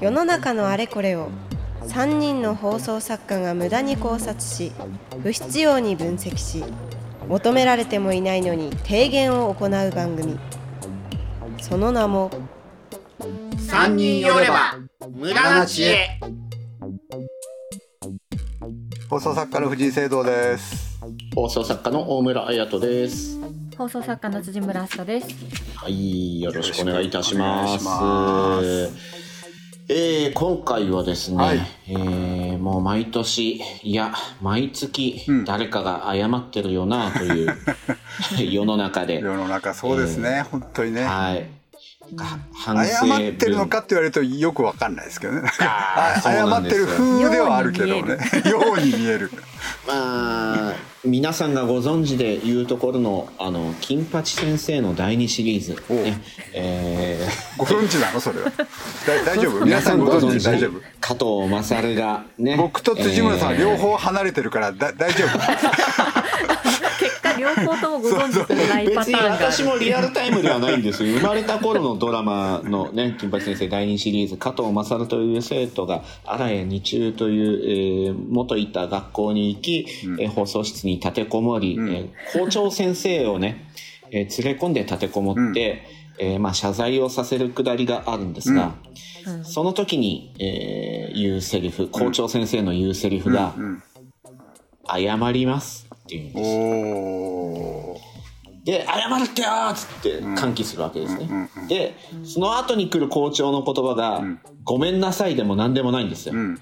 世の中のあれこれを3人の放送作家が無駄に考察し不必要に分析し求められてもいないのに提言を行う番組その名も三人寄れば無駄な知恵放送作家の藤井聖堂です。放送作家の大村彩人です。放送作家の辻村明日です。はい、よろしくお願いいたします。えー今回はですね、はいえーもう毎年、いや、毎月うん、誰かが謝ってるよな、という、世の中で、世の中そうですね、本当にね。はい。謝ってるのかって言われるとよくわかんないですけどね。謝ってる風ではあるけどね。ように見える。まあ、皆さんがご存知でいうところの、あの、金八先生の第二シリーズ、ね、えーご存知なの？それは。だ大丈夫？皆さんご存知大丈夫？加藤勝がね僕と辻村さんえー。両方離れてるからだ大丈夫両方ともご存知でないパターンが。私もリアルタイムではないんですよ。生まれた頃のドラマのね金八先生第2シリーズ加藤勝という生徒が荒谷二中という、えー元いた学校に行き、えー放送室に立てこもり、ん。えー校長先生をね、えー連れ込んで立てこもって、えーまあ、謝罪をさせるくだりがあるんですが、うん。その時に、えー言うセリフ校長先生の言うセリフがうん「謝ります」っていうんです。で、謝るってよーっつって歓喜するわけですね。で、その後に来る校長の言葉が、ん。ごめんなさいでも何でもないんですよ。うん。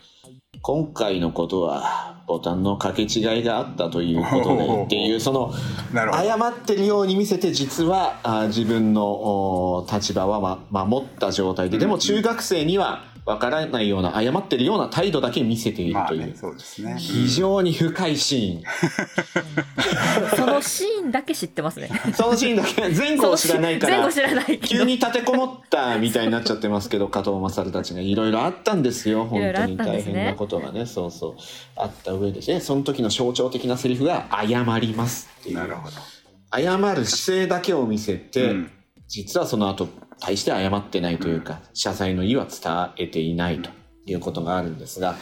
今回のことは、ボタンの掛け違いがあったということで、っていう、その、謝ってるように見せて、実はあ自分のお立場は、ま、守った状態で、でも中学生にはわからないような、謝ってるような態度だけ見せているという、まあねそうですね。非常に深いシーン。そのシーンだけ知ってますね。そのシーンだけ、前後を知らないから。前後知らない。急に立てこもったみたいになっちゃってますけど加藤勝たちがいろいろあったんですよ。本当に大変なことがね。そうそう。あった上でね。その時の象徴的なセリフが「謝ります」っていう。なるほど。謝る姿勢だけを見せて、うん実はその後大して謝ってないというか、謝罪の意は伝えていないということがあるんですが、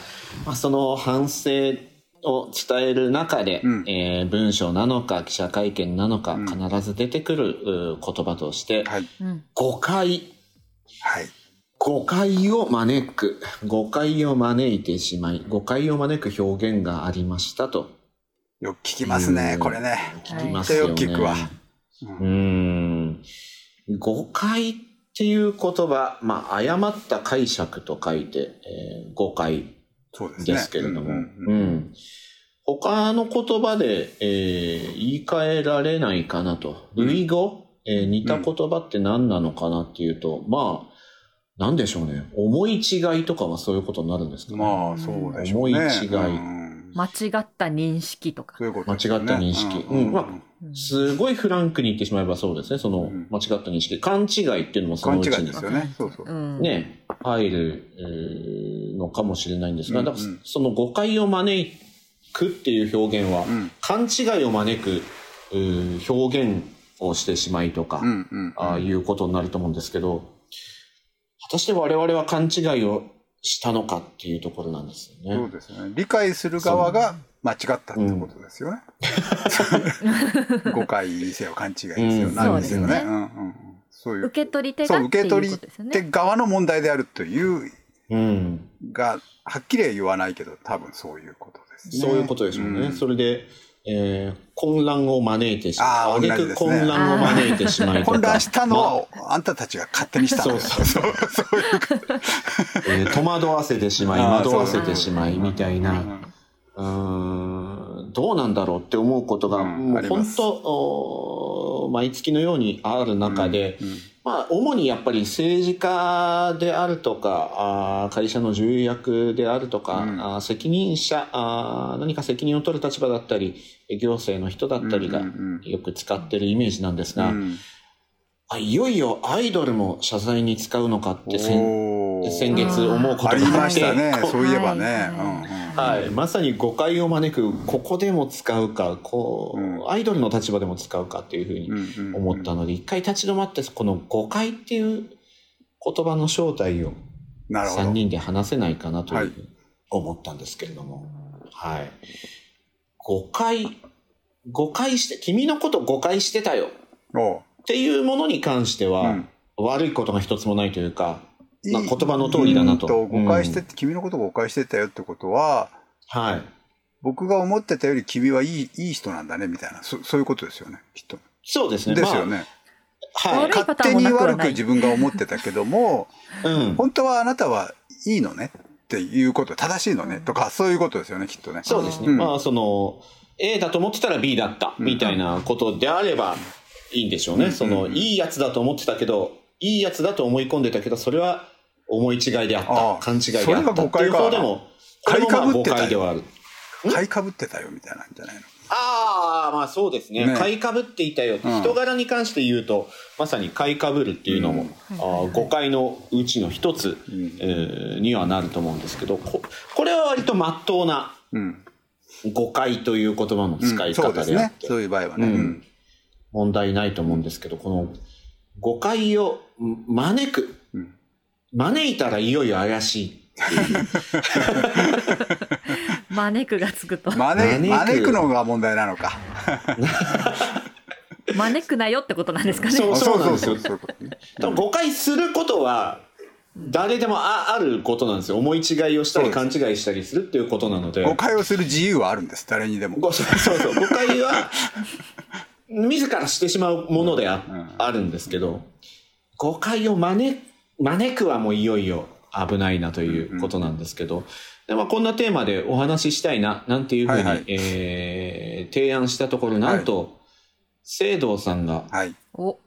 まあ、その反省を伝える中で、うん。えー文章なのか記者会見なのかん。必ず出てくるう言葉として、はい。うん。誤解。はい。誤解を招く。誤解を招いてしまい誤解を招く表現がありましたと。よく聞きますねこれね。聞きますよね。よく聞くわ。うーん誤解っていう言葉、まあ、誤った解釈と書いて、えー誤解ですけれども、うんううん。うん。ん他の言葉で、えー言い換えられないかなと。類語、えー似た言葉って何なのかなっていうと、まあ、なんでしょうね。思い違いとかはそういうことになるんですかね。まあそうでしょうね。思い違い。うん間違った認識とか。そう。いうこと間違った認識。うん。まあすごいフランクに言ってしまえばそうですね。そのん。間違った認識。勘違いっていうのもそのうちにですよね。そうそう。うん。ね、入るえーのかもしれないんですが、だからその誤解を招くっていう表現は、ん。勘違いを招く表現をしてしまいとか、ああいうことになると思うんですけど、果たして我々は勘違いをしたのかっていうところなんですよね。そうですね。理解する側が間違ったってことですよね。誤解にせよ勘違いにせよ。うん。何にせよね。そうですね。うんうんうん。そういう。受け取り手がっていうこ受け取りとですよね。手側の問題であるといううん。がはっきりは言わないけど多分そういうことですね。そういうことでしょうね。ん。それで、えー混乱を招いてしまう。あね。混乱を招いてしまいと。か。混乱したのまあはあんたたちが勝手にしたんだよ。そうそうそう。いうこと。えー戸惑わせてしまい、惑わせてしまいみたいな、うんどうなんだろうって思うことが、うんもう本当、毎月のようにある中で、うんまあ、主にやっぱり政治家であるとか、あー会社の重役であるとか、うん。あー責任者あー、何か責任を取る立場だったり、行政の人だったりがうんうんよく使ってるイメージなんですが、うん。あいよいよアイドルも謝罪に使うのかって先月思うことがありましたね。そういえばね。はいうんうんはい、まさに誤解を招くここでも使うかこう、うんアイドルの立場でも使うかっていうふうに思ったので一回立ち止まってこの誤解っていう言葉の正体を3なるほど。人で話せないかなというはいふうに思ったんですけれども。はい。誤解、誤解して、君のこと誤解してたよっていうものに関しては、うん悪いことが一つもないというか、いまあ言葉の通りだなとうん誤解して、君のことを誤解してたよってことは、はい。僕が思ってたより君はいいいい人なんだねみたいなそそういうことですよねきっと。そうですね。ですよね。まあ、はい。悪いパ勝ターンも手に悪く自分が思ってたけども うん。本当はあなたはいいのねっていうこと正しいのねとかそういうことですよねきっとね。そうですね。うんまあ、その、A だと思ってたら B だった、みたいなことであればいいんでしょうね。うんその、うんいいやつだと思ってたけど、いいやつだと思い込んでたけど、それは思い違いであっああた。勘違いであそれがったっていう誤解か方でも、買い被ってたよ解ではある。買いかぶってたよみたいなんじゃないの？ああ、まあそうですね。ね買いかぶっていたよ人柄に関して言うと、まさに買いかぶるっていうのも、あー誤解のうちの一つ、んえーにはなると思うんですけど、ここれは割と真っ当なうん。誤解という言葉の使いそう方であっ。て、そういう場合はね。うんうん問題ないと思うんですけど、この誤解を招く、うん招いたらいよいよ怪しいっていう。招くがつくと。招招く招くのが問題なのか。招くなよってことなんですかね。そうあそうそうそういう誤解することは、誰でもああることなんですよ。思い違いをしたり勘違いしたりするっていうことなので。誤解をする自由はあるんです誰にでも。ごそうそうそう。誤解は、自らしてしまうものであ,、うんあるんですけど、誤解を招招くはもういよいよ危ないなということなんですけど、でまあ、こんなテーマでお話ししたいな、なんていうふうに、はいはい。えー提案したところ、なんと、聖堂さんが、はい。お、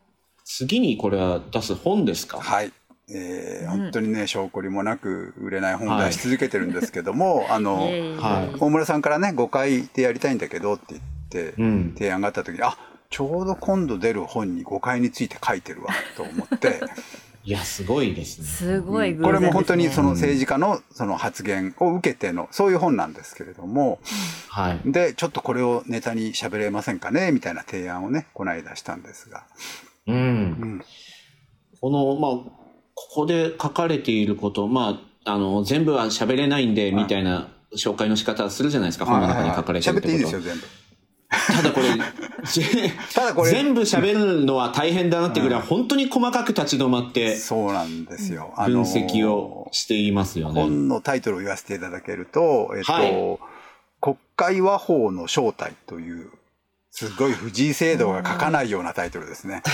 次にこれは出す本ですか？はい。えーうん。本当にね証拠りもなく売れない本を出し続けてるんですけども、あのイエーイはい。大村さんからね5回でやりたいんだけどって言ってうん。提案があった時にあちょうど今度出る本に誤解について書いてるわと思って。いや、すごいですね。すごいこれも本当にその政治家のその発言を受けてのそういう本なんですけれども。はい。でちょっとこれをネタに喋れませんかねみたいな提案をねこの間したんですが、うん。うん。この、まあ、ここで書かれていること、まあ、あの、全部は喋れないんで、みたいな紹介の仕方するじゃないですか、本の中に書かれてる喋っていいってことですよ全部。ただこれ、ただこれ全部喋るのは大変だなってぐらい、本当に細かく立ち止まって、そうなんですよ。あ分の析をしていますよね。本のタイトルを言わせていただけると、えっと、はい国会和法の正体という、すごい藤井聖堂が書かないようなタイトルですね。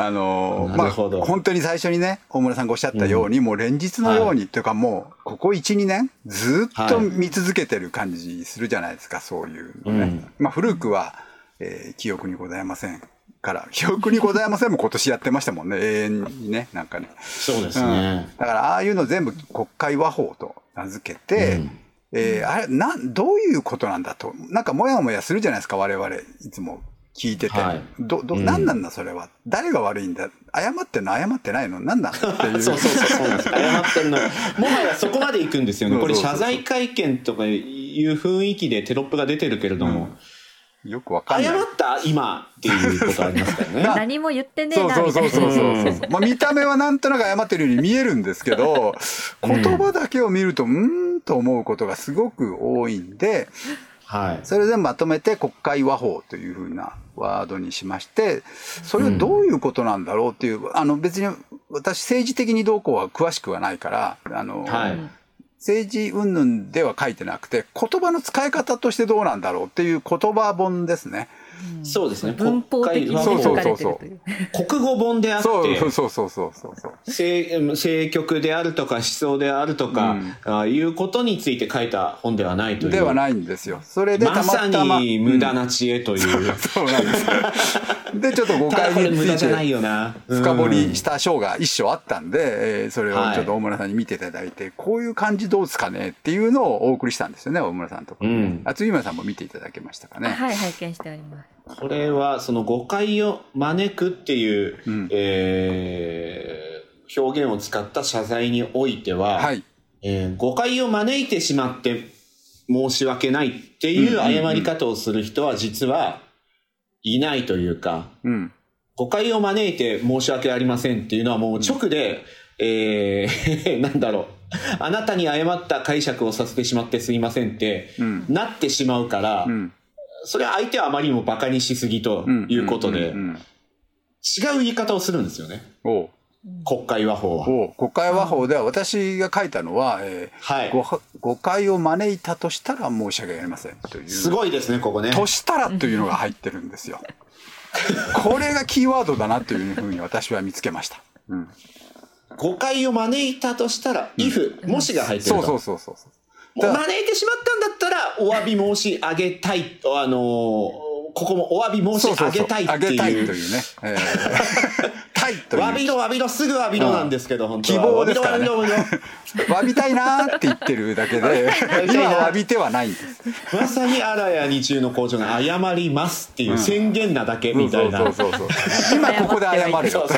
あのまあ本当に最初にね大村さんがおっしゃったように、もう連日のように、というかもうここ12年ずっと見続けてる感じするじゃないですか、そういうのね。うん。まあ古くは、えー記憶にございませんから記憶にございませんも今年やってましたもんね。永遠にねなんかね。そうですうん。ね。だからああいうの全部国会和法と名付けて、うん。えーあれなんどういうことなんだとなんかモヤモヤするじゃないですか我々いつも聞いてて、はい。どどうん。何なんだそれは？誰が悪いんだ？謝ってんの謝ってないの？何なん？だ っていう。そうそうそうそう。なんです。謝ってるの。もはやそこまで行くんですよね。これそうそう。そう謝罪会見とかいう雰囲気でテロップが出てるけれども、よくわかんない。謝った今っていうことありますからね。何も言ってねえそうなそうそうそう。な。そうそう、まあ、見た目はなんとなく謝ってるように見えるんですけど言葉だけを見るとうーんと思うことがすごく多いんではい。それでまとめて国会和法というふうなワードにしましてそれはどういうことなんだろうっていう、あの別に私政治的にどうこうは詳しくはないからあの、はい。政治云々では書いてなくて言葉の使い方としてどうなんだろうっていう言葉本ですね。そうですね。文法的に国会そうそう書かれてるという。国語本であって、そうそうそうそうそうそう。政政局であるとか思想であるとか、あいうことについて書いた本ではないという。ではないんですよ。それでたままさたま。に無駄うんな知恵という。そうなんですよ。で、ちょっと誤解につい無駄じゃないてよな。深掘うんりした章が一章あったんで、えーそれをちょっと大村さんに見ていただいて、こういう感じどうですかねっていうのをお送りしたんですよね、大村さんところにねうんあ、辻村さんも見ていただけましたかね。はい、拝見しております。これはその誤解を招くっていう、うんえー表現を使った謝罪においては、はい。えー誤解を招いてしまって申し訳ないっていう謝り方をする人は実はいないというか、うん。誤解を招いて申し訳ありませんっていうのはもう直で、えー なんだろう。あなたに誤った解釈をさせてしまってすいませんって、うんなってしまうから、うんそれは相手はあまりにも馬鹿にしすぎということで、んんん違う言い方をするんですよね。国会和法は。国会和法では私が書いたのは、えーはい。誤誤解を招いたとしたら申し訳ありませんというすごいですね、ここね。としたらというのが入ってるんですよ。これがキーワードだなというふうに私は見つけました。うん、誤解を招いたとしたら、if、もしが入ってると。そうそうそうそう招いてしまったんだったら、お詫び申し上げたい。あのーここもお詫び申し上げたいってあげたいという。いうね。えー、たい。という。詫びろ詫びろすぐ詫びろなんですけど、本当は。希望ですからね。詫 びたいなーって言ってるだけで、今びてはない。んです。まさにあらや日中の校長が謝りますっていう宣言なだけみたいな。今ここで謝れよ。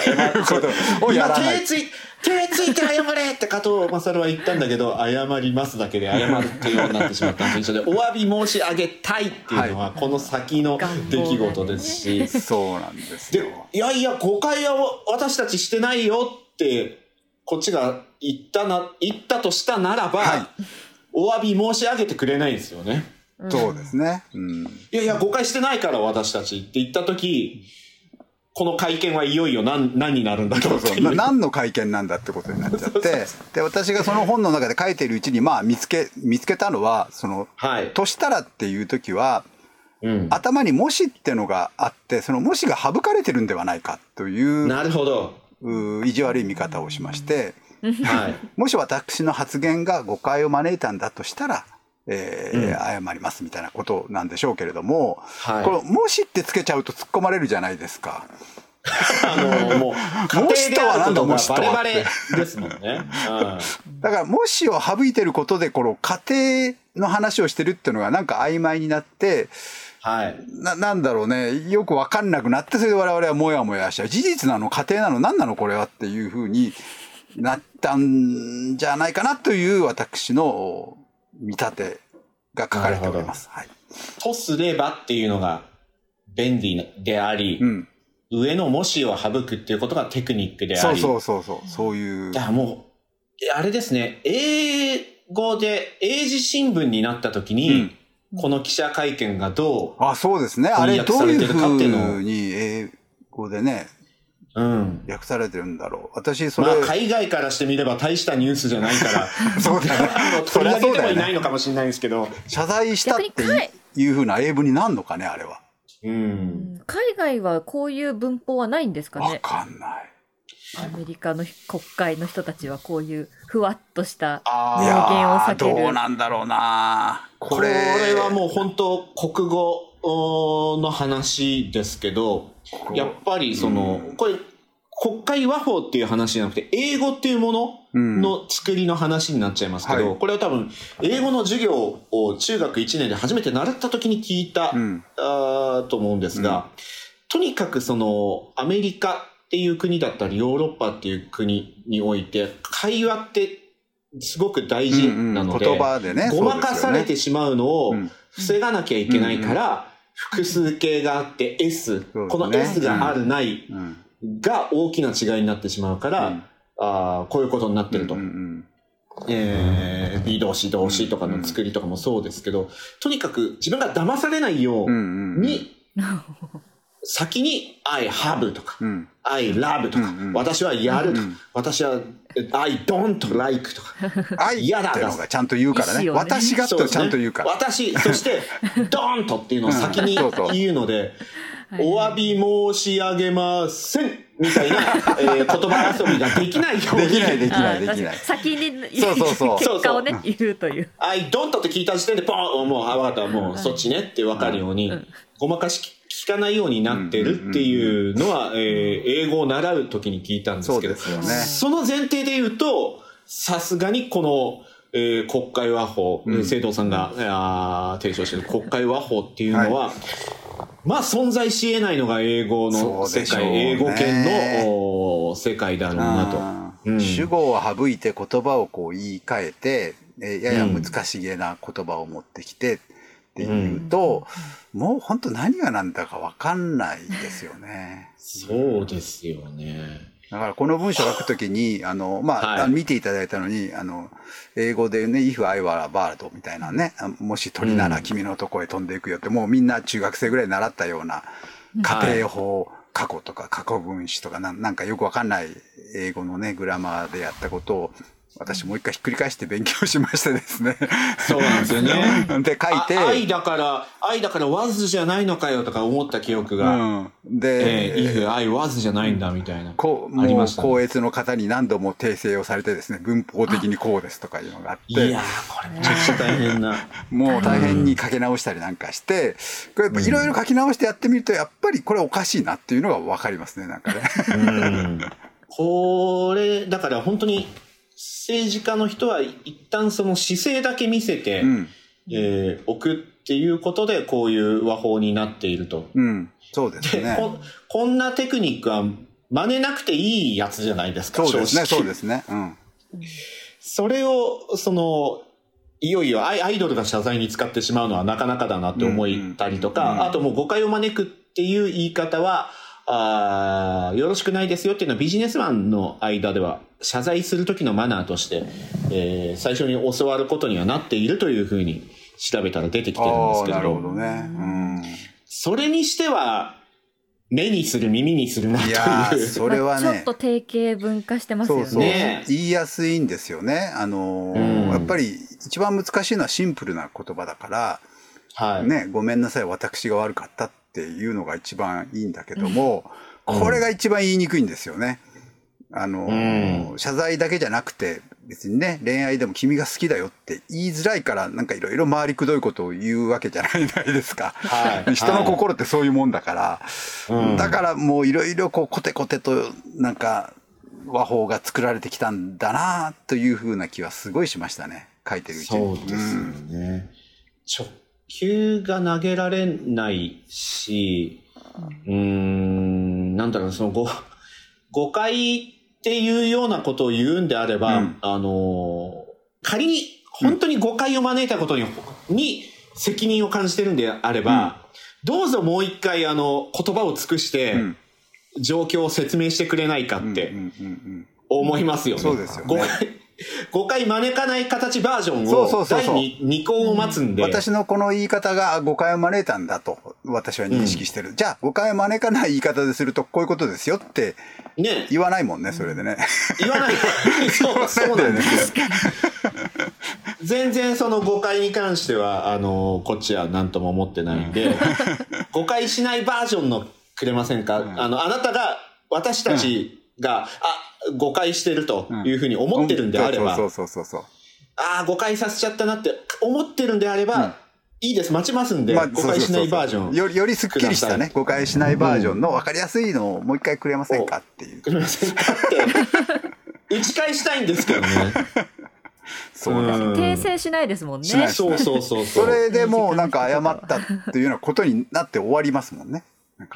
今手。つい手ついて謝れって加藤勝は言ったんだけど謝りますだけで謝るっていうようになってしまったのと一緒でお詫び申し上げたいっていうのはこの先の出来事ですし、そうなんですでよ。いやいや誤解は私たちしてないよってこっちが言ったな言ったとしたならば、はいお詫び申し上げてくれないんですよね。そうですね。うん。いやいや、誤解してないから私たちって言ったとき、この会見はいよいよ何何になるんだろうっていう。な何の会見なんだってことになっちゃって で私がその本の中で書いているうちにまあ見つけ見つけたのはそのはい「としたら」っていう時はうん、頭に「もし」ってのがあってその「もし」が省かれてるんではないかというなるほど。う意地悪い見方をしましてはい。もし私の発言が誤解を招いたんだとしたら、えーうん謝りますみたいなことなんでしょうけれども、はいこの「もし」ってつけちゃうと突っ込まれるじゃないですか。あの、もう、家もしとは何だもしとはバレバレですもんね。だから、もしを省いてることで、この家庭の話をしてるっていうのがなんか曖昧になって、うん、はい。な、なんだろうね、よくわかんなくなって、それで我々はもやもやしちゃう。事実なの家庭なの何なのこれはっていうふうになったんじゃないかなという私の見立てが書かれております。はい。とすればっていうのが便利であり、うん。上のもしを省くっていうことがテクニックであり。そうそうそうそう。そういうだ。からもう、えあれですね、英語で英字新聞になった時に、この記者会見がどあ、そうですね。あれどういうふうに英語でね、う、うん。訳されてるんだろう。私、それ、まあ、海外からしてみれば大したニュースじゃないから、そうだね 取り上げてもいないのかもしれないですけど、謝罪したっていいうふうな英文になるのかね、あれは。うん。海外はこういう文法はないんですかわねかんない。アメリカの国会の人たちはこういうふわっとしたあ名言を避けるどうなんだろうなここれれはもう本当国語の話ですけど、やっぱりその、これ、国会和法っていう話じゃなくて、英語っていうものの作りの話になっちゃいますけど、はい。これは多分、英語の授業を中学1年で初めて習った時に聞いた、うん。あーと思うんですが、とにかくその、アメリカっていう国だったり、ヨーロッパっていう国において、会話ってすごく大事なので、うんうん言葉でね。ごまかされてしまうのをうん。防がなきゃいけないから、複数形があって S、ね。この S があるないうん。が大きな違いになってしまうから、うん。あーこういうことになってると。うんうんえー、B 動詞動詞とかの作りとかもそうですけど、とにかく自分が騙されないように、先に I have とか、うん I love とか、うんうん。私はやるとか、うん私は I don't like とか、愛嫌だってのがちゃんと言うからね。ね。私がとちゃんと言うから。私、そして、ドンとっていうのを先に言うので、はい。お詫び申し上げません。みたいな、えー言葉遊びができないように。できないできあないできない。先にそうそうそう。結果をね言うという。I don't って聞いた時点で、ポンもう、あ、わかった、もう、そっちねって分かるように、うん。ごまかし聞かないようになってるっていうのは、えー英語を習う時に聞いたんですけど、そね。その前提で言うと、さすがにこの、えー国会和法、うん。聖堂さんが、あー提唱している国会和法っていうのは、まあ存在し得ないのが英語の世界、ね英語圏のお世界だろうなと。うん。主語を省いて言葉をこう言い換えて、えーやや難しげな言葉を持ってきて、っていうと、もう本当何が何だか分かんないですよね。そうですよね。だからこの文章を書くときに、あの、まあ、はい。あの見ていただいたのに、あの、英語でね、if I were a bird みたいなね、あもし鳥なら君のとこへ飛んでいくよって、もうみんな中学生ぐらい習ったような家庭法、過去とか過去分詞とかなんなんかよくわかんない英語のね、グラマーでやったことを、私もう一回ひっくり返して勉強しましてですね。そうなんですよね。で、書いて、あ愛だから、愛だから was じゃないのかよとか思った記憶が、うん。で、えー if I was じゃないんだみたいな。こう、ありましたねの方に何度も訂正をされてですね、文法的にこうですとかいうのがあっていや、ー、これめちゃくちゃ大変な。もう大変に書き直したりなんかして、これやっぱいろいろ書き直してやってみると、やっぱりこれおかしいなっていうのがわかりますね、なんかね。うんこれ、だから本当に政治家の人は一旦その姿勢だけ見せて、うん。えー置くっていうことでこういう和法になっていると。うん。そうですでね。ここんなテクニックは真似なくていいやつじゃないですか、そうですね、そうですね。うん。それを、その、いよいよアイアイドルが謝罪に使ってしまうのはなかなかだなって思ったりとか、うんうんあともう誤解を招くっていう言い方は、あーよろしくないですよっていうのはビジネスマンの間では謝罪する時のマナーとして、えー最初に教わることにはなっているというふうに調べたら出てきてるんですけどなるほどね。うん。それにしては目にする耳にするなといういやー、それはねちょっ、と定型文化してますよね。そうそう、ね言いやすいんですよね。あのーうんやっぱり一番難しいのはシンプルな言葉だから、はい、ね、ごめんなさい、私が悪かったっていうのが一番いいんだけども、これが一番言いにくいんですよね。あの、うん謝罪だけじゃなくて、別にね、恋愛でも君が好きだよって言いづらいから、なんかいろいろ回りくどいことを言うわけじゃないじゃないですか。はい人の心ってそういうもんだから、うんだからもういろいろこうコテコテとなんか和法が作られてきたんだなというふうな気はすごいしましたね。書いてるうちに。そうですよね。直球が投げられないし、うーん、なんだろう、その誤、誤解っていうようなことを言うんであれば、うん。あの、仮に本当に誤解を招いたことに、に責任を感じてるんであれば、どうぞもう一回あの言葉を尽くして、うん。状況を説明してくれないかってうんうんうん。思いますよね。そうですよね。誤解、誤解招かない形バージョンを第二二項を待つんで。私のこの言い方が誤解を招いたんだと私は認識してる。じゃあ誤解を招かない言い方でするとこういうことですよってね、言わないもんね、それでね。言わない。そう、そうなんですよ。全然その誤解に関しては、あの、こっちは何とも思ってないんで、誤解しないバージョンのくれませんか、あの、あなたが、私たちが、あ、誤解してるというふうに思ってるんであれば、そうそうそうそう。ああ、誤解させちゃったなって思ってるんであれば、うんいいです、待ちますんで、まあ誤解しないバージョン。よりよりすっきりしたね、誤解しないバージョンの分かりやすいのをもう一回くれませんかっていう。くれませんかって、打ち返したいんですけどね。そうなんうん訂正しないですもんね。そうそうそうそ。れでもうなんか謝ったっていうようなことになって終わりますもんね。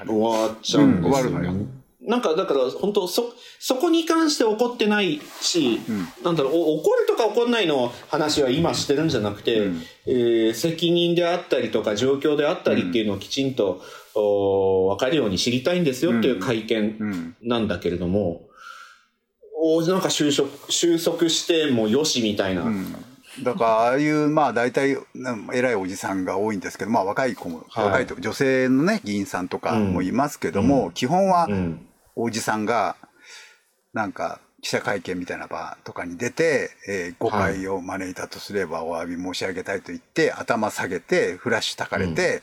終わっちゃうんですよ、ねうん終わるのよなんかだから本当そそこに関して怒ってないし、なんだろうお怒るとか怒んないの話は今してるんじゃなくて、うん。えー責任であったりとか状況であったりっていうのをきちんと、お分かるように知りたいんですよっていう会見うん。なんだけれども、おなんか収束収束してもよしみたいな、うん。だからああいうまあ大体うん偉いおじさんが多いんですけどまあ若い子も、はい。若いと女性のね議員さんとかもいますけども、基本はうんおじさんがなんか記者会見みたいな場とかに出て、えー誤解を招いたとすればお詫び申し上げたいと言って頭下げてフラッシュたかれて、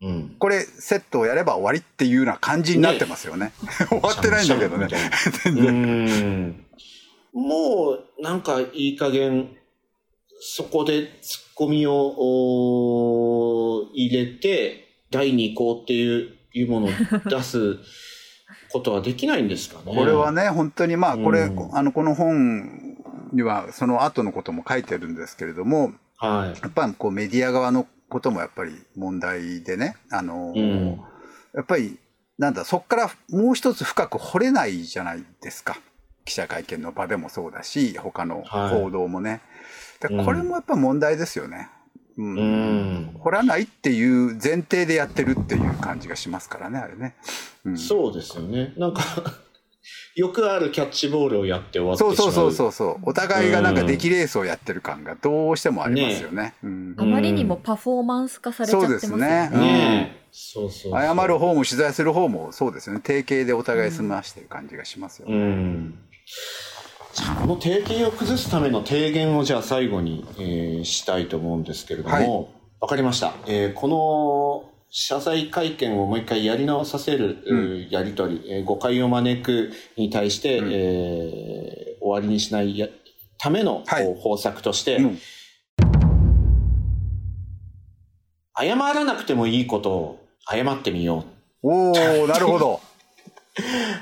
うんこれセットをやれば終わりっていうような感じになってますよね。終わってないんだけどね。全然。うんもうなんかいい加減そこでツッコミを入れて第二項っていういうものを出すことはできないんですかね。これはね本当にまあこれ、うんあのこの本にはその後のことも書いてるんですけれどもはい。やっぱりこうメディア側のこともやっぱり問題でねあの、うんやっぱりなんだそこからもう一つ深く掘れないじゃないですか記者会見の場でもそうだし他のはい報道もね、でこれもやっぱ問題ですよね。うんうん。掘らないっていう前提でやってるっていう感じがしますからね、あれね。うん、そうですよね。なんか、よくあるキャッチボールをやって終わってしま。そううそうそうそうそう。お互いがなんか出来レースをやってる感がどうしてもありますよね。うんあまりにもパフォーマンス化されちゃってますよそうですねうんねえ。そうそうそう。謝る方も取材する方もそうですよね。定型でお互い済ましてる感じがしますようね。ん。じゃあこの定型を崩すための提言をじゃあ最後に、えーしたいと思うんですけれども、わ、かりました。えーこの謝罪会見をもう一回やり直させる、うんえーやりとり、えー誤解を招くに対して、うんえー終わりにしないやための、はい方策として、うん謝らなくてもいいことを謝ってみよう。おおなるほど。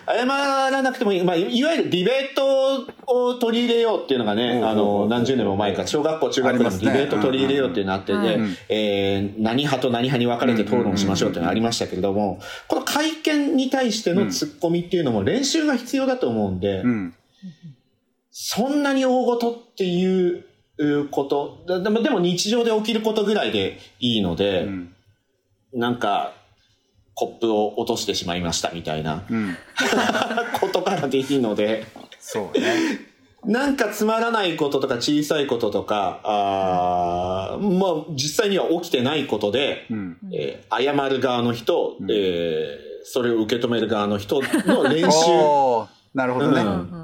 謝らなくてもいい、まあ、いいわゆるディベートを取り入れようっていうのがね、あの、何十年も前から、小学校、中学校でもディベート取り入れようっていうのがあってうん。うんでうん、えー何派と何派に分かれて討論しましょうっていうのがありましたけれども、この会見に対してのツッコミっていうのも練習が必要だと思うんでう、ん。そんなに大事っていううこと、だでもでも日常で起きることぐらいでいいのうで、ん。なんか、コップを落としてしまいましたみたいなうん。ことからでいいので、そうね。なんかつまらないこととか小さいこととか、あーまあ実際には起きてないことで、うん。えー謝る側の人、うんえーそれを受け止める側の人の練習。なるほどね。うんうんうんうん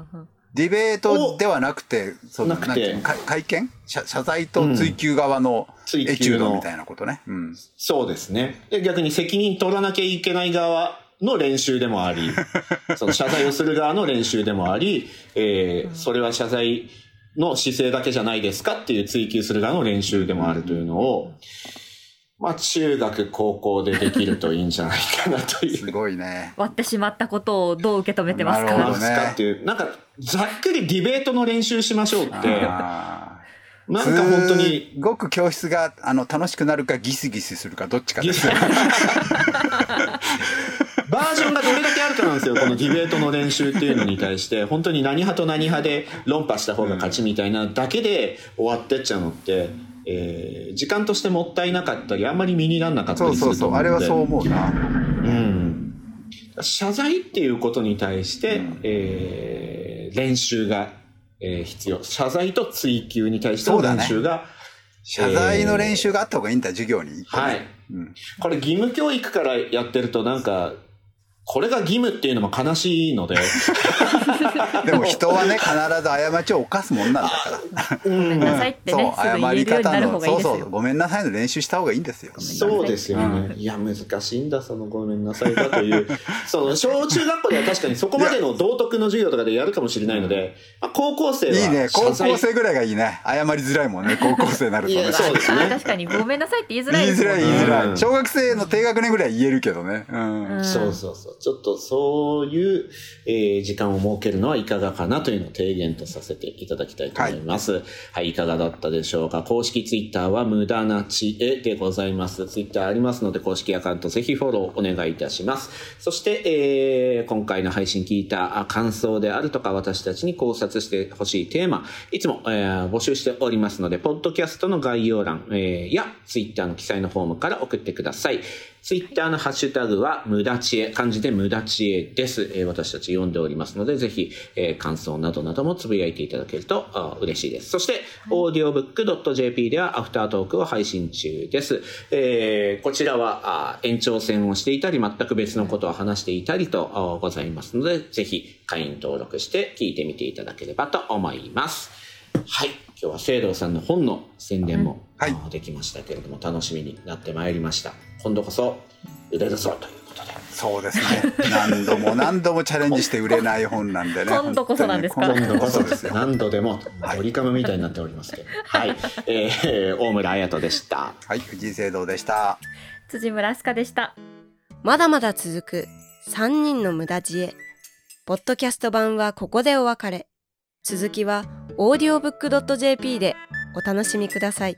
ディベートではなくて、そのなくて会見？謝謝罪と追及側の追エチュ及のードみたいなことね。うん。そうですね。で、逆に責任取らなきゃいけない側の練習でもあり、その謝罪をする側の練習でもあり、えーそれは謝罪の姿勢だけじゃないですかっていう追求する側の練習でもあるというのを、まあ中学、高校でできるといいんじゃないかなという。すごいね。割ってしまったことをどう受け止めてますか？なるほどねますかっていう、なんか、ざっくりディベートの練習しましょうって、なんか本当に、すごく教室があの楽しくなるかギスギスするかどっちかです。バージョンがどれだけあるかなんですよ、このディベートの練習っていうのに対して、本当に何派と何派で論破した方が勝ちみたいなだけで終わってっちゃうのって、えー時間としてもったいなかったり、あんまり身にならなかったそうりすそうそう。あると思うんで。れはそう思うな。うん。謝罪っていうことに対して、えー練習が、えー必要。謝罪と追及に対しての練習が、謝罪の練習があった方がいいんだ、授業に。はい。うん。これ義務教育からやってるとなんか、これが義務っていうのも悲しいので、でも人はね、必ず過ちを犯すもんなんだから。ごめんなさいってね、すぐ言えるようになる方がいいですよ。そうそう、ごめんなさいの練習した方がいいんですよ。そうですよね。いや、難しいんだ、そのごめんなさいだという。その、小中学校では確かにそこまでの道徳の授業とかでやるかもしれないので、まあ、高校生は。いいね、高校生ぐらいがいいね。謝りづらいもんね、高校生になるとねいや。そうですねあ確かにごめんなさいって言いづらい言いづらい言いづらい。小学生の低学年ぐらいは言えるけどね。うん。うんそうそうそう。ちょっとそういう、えー時間を設けるのははいかがかなというのを提言とさせていただきたいと思います。はい、い、かがだったでしょうか？公式ツイッターは無駄な知恵でございます。ツイッターありますので、公式アカウントぜひフォローお願いいたします。そして、えー今回の配信聞いた感想であるとか、私たちに考察してほしいテーマ、いつも、えー募集しておりますので、ポッドキャストの概要欄、えーやツイッターの記載のフォームから送ってください。ツイッターのハッシュタグは無駄知恵、漢字で無駄知恵です。えー私たち読んでおりますので、ぜひ、えー感想などなどもつぶやいていただけるとあ嬉しいです。そして、audiobook.jp ではアフタートークを配信中です。えーこちらはあ延長戦をしていたり、全く別のことを話していたりとあございますので、ぜひ会員登録して聞いてみていただければと思います。はい。今日は聖堂さんの本の宣伝も、できましたけれども、楽しみになってまいりました。今度こそ売れるぞということで。そうですね。何度も何度もチャレンジして売れない本なんでね。今度こそなんですか？今度こそです。何度でも、ドリカムみたいになっておりますけど。はい。えー、大村彩人でした。はい、藤井聖堂でした。辻村明日香でした。まだまだ続く3人の無駄知恵。ポッドキャスト版はここでお別れ。続きは audiobook.jp でお楽しみください。